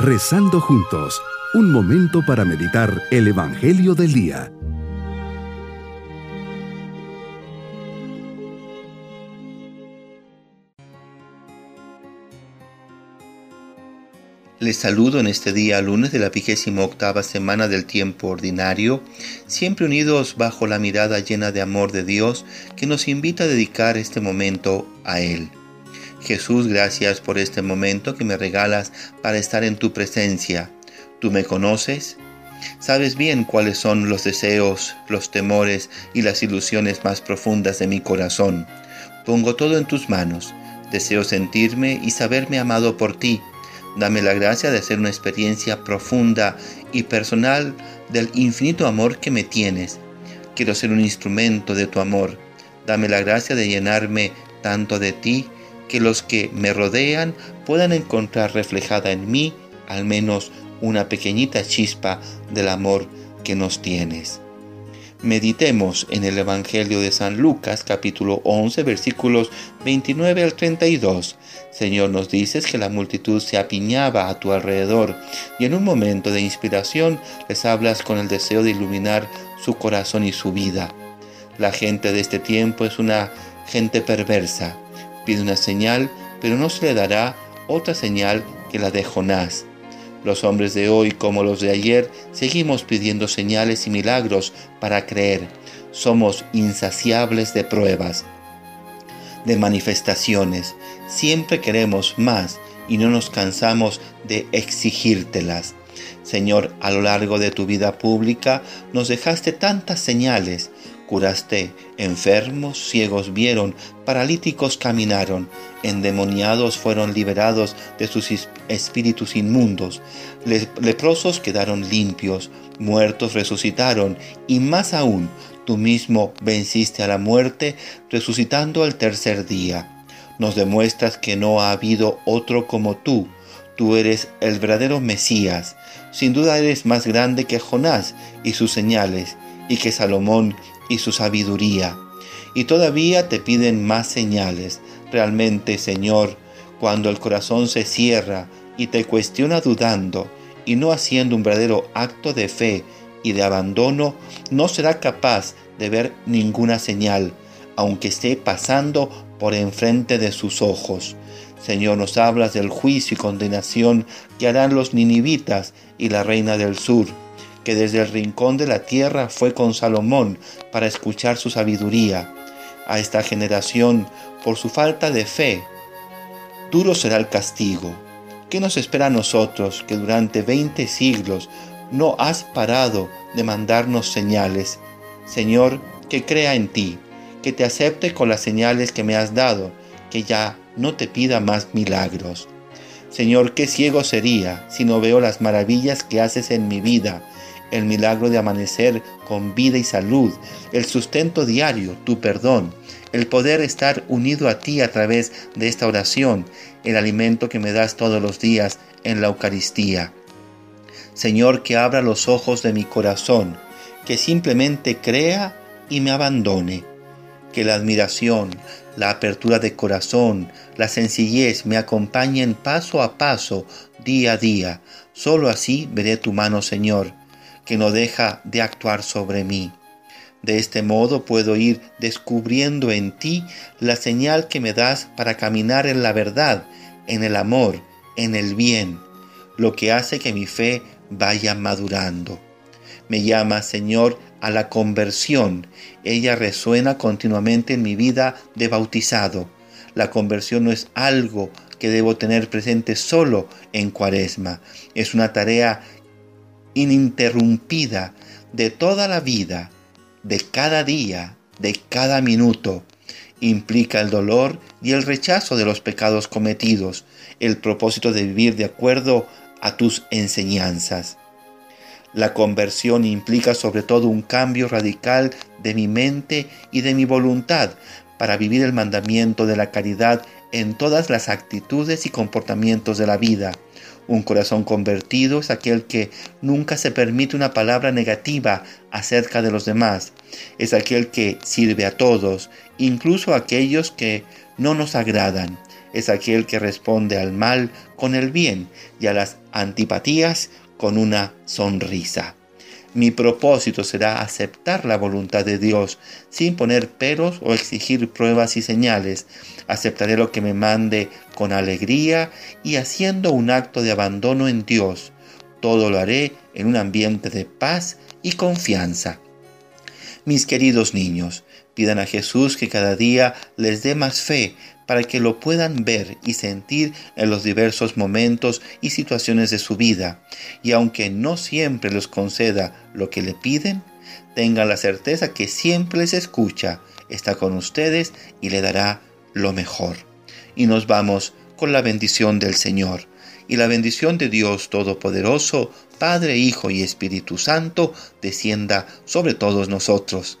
Rezando juntos, un momento para meditar el Evangelio del Día. Les saludo en este día lunes de la vigésima octava semana del tiempo ordinario, siempre unidos bajo la mirada llena de amor de Dios que nos invita a dedicar este momento a Él. Jesús, gracias por este momento que me regalas para estar en tu presencia. Tú me conoces. Sabes bien cuáles son los deseos, los temores y las ilusiones más profundas de mi corazón. Pongo todo en tus manos. Deseo sentirme y saberme amado por ti. Dame la gracia de hacer una experiencia profunda y personal del infinito amor que me tienes. Quiero ser un instrumento de tu amor. Dame la gracia de llenarme tanto de ti que los que me rodean puedan encontrar reflejada en mí al menos una pequeñita chispa del amor que nos tienes. Meditemos en el Evangelio de San Lucas capítulo 11 versículos 29 al 32. Señor, nos dices que la multitud se apiñaba a tu alrededor y en un momento de inspiración les hablas con el deseo de iluminar su corazón y su vida. La gente de este tiempo es una gente perversa pide una señal, pero no se le dará otra señal que la de Jonás. Los hombres de hoy, como los de ayer, seguimos pidiendo señales y milagros para creer. Somos insaciables de pruebas, de manifestaciones. Siempre queremos más y no nos cansamos de exigírtelas. Señor, a lo largo de tu vida pública nos dejaste tantas señales, Curaste enfermos, ciegos vieron, paralíticos caminaron, endemoniados fueron liberados de sus espíritus inmundos, leprosos quedaron limpios, muertos resucitaron, y más aún, tú mismo venciste a la muerte, resucitando al tercer día. Nos demuestras que no ha habido otro como tú, tú eres el verdadero Mesías, sin duda eres más grande que Jonás y sus señales, y que Salomón y su sabiduría. Y todavía te piden más señales. Realmente, Señor, cuando el corazón se cierra y te cuestiona dudando y no haciendo un verdadero acto de fe y de abandono, no será capaz de ver ninguna señal, aunque esté pasando por enfrente de sus ojos. Señor, nos hablas del juicio y condenación que harán los ninivitas y la reina del sur que desde el rincón de la tierra fue con Salomón para escuchar su sabiduría. A esta generación, por su falta de fe, duro será el castigo. ¿Qué nos espera a nosotros que durante veinte siglos no has parado de mandarnos señales? Señor, que crea en ti, que te acepte con las señales que me has dado, que ya no te pida más milagros. Señor, qué ciego sería si no veo las maravillas que haces en mi vida, el milagro de amanecer con vida y salud, el sustento diario, tu perdón, el poder estar unido a ti a través de esta oración, el alimento que me das todos los días en la Eucaristía. Señor, que abra los ojos de mi corazón, que simplemente crea y me abandone, que la admiración, la apertura de corazón, la sencillez me acompañen paso a paso, día a día. Solo así veré tu mano, Señor, que no deja de actuar sobre mí. De este modo puedo ir descubriendo en ti la señal que me das para caminar en la verdad, en el amor, en el bien, lo que hace que mi fe vaya madurando. Me llama, Señor, a la conversión. Ella resuena continuamente en mi vida de bautizado. La conversión no es algo que debo tener presente solo en cuaresma. Es una tarea ininterrumpida de toda la vida, de cada día, de cada minuto. Implica el dolor y el rechazo de los pecados cometidos, el propósito de vivir de acuerdo a tus enseñanzas. La conversión implica sobre todo un cambio radical de mi mente y de mi voluntad para vivir el mandamiento de la caridad en todas las actitudes y comportamientos de la vida, un corazón convertido es aquel que nunca se permite una palabra negativa acerca de los demás. Es aquel que sirve a todos, incluso a aquellos que no nos agradan. es aquel que responde al mal con el bien y a las antipatías con una sonrisa. Mi propósito será aceptar la voluntad de Dios sin poner peros o exigir pruebas y señales. Aceptaré lo que me mande con alegría y haciendo un acto de abandono en Dios. Todo lo haré en un ambiente de paz y confianza. Mis queridos niños, pidan a Jesús que cada día les dé más fe para que lo puedan ver y sentir en los diversos momentos y situaciones de su vida. Y aunque no siempre les conceda lo que le piden, tengan la certeza que siempre les escucha, está con ustedes y le dará lo mejor. Y nos vamos con la bendición del Señor. Y la bendición de Dios Todopoderoso, Padre, Hijo y Espíritu Santo, descienda sobre todos nosotros.